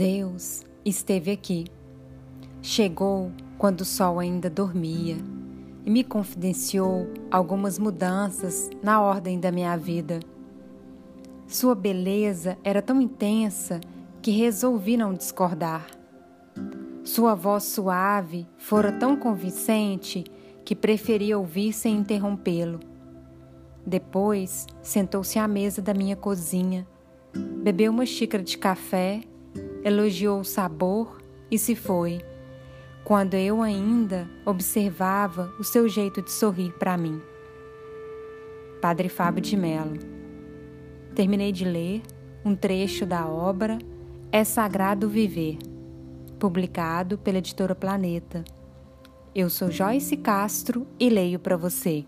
Deus esteve aqui. Chegou quando o sol ainda dormia e me confidenciou algumas mudanças na ordem da minha vida. Sua beleza era tão intensa que resolvi não discordar. Sua voz suave fora tão convincente que preferi ouvir sem interrompê-lo. Depois sentou-se à mesa da minha cozinha, bebeu uma xícara de café, elogiou o sabor e se foi, quando eu ainda observava o seu jeito de sorrir para mim. Padre Fábio de Mello. Terminei de ler um trecho da obra É Sagrado Viver, publicado pela editora Planeta. Eu sou Joyce Castro e leio para você.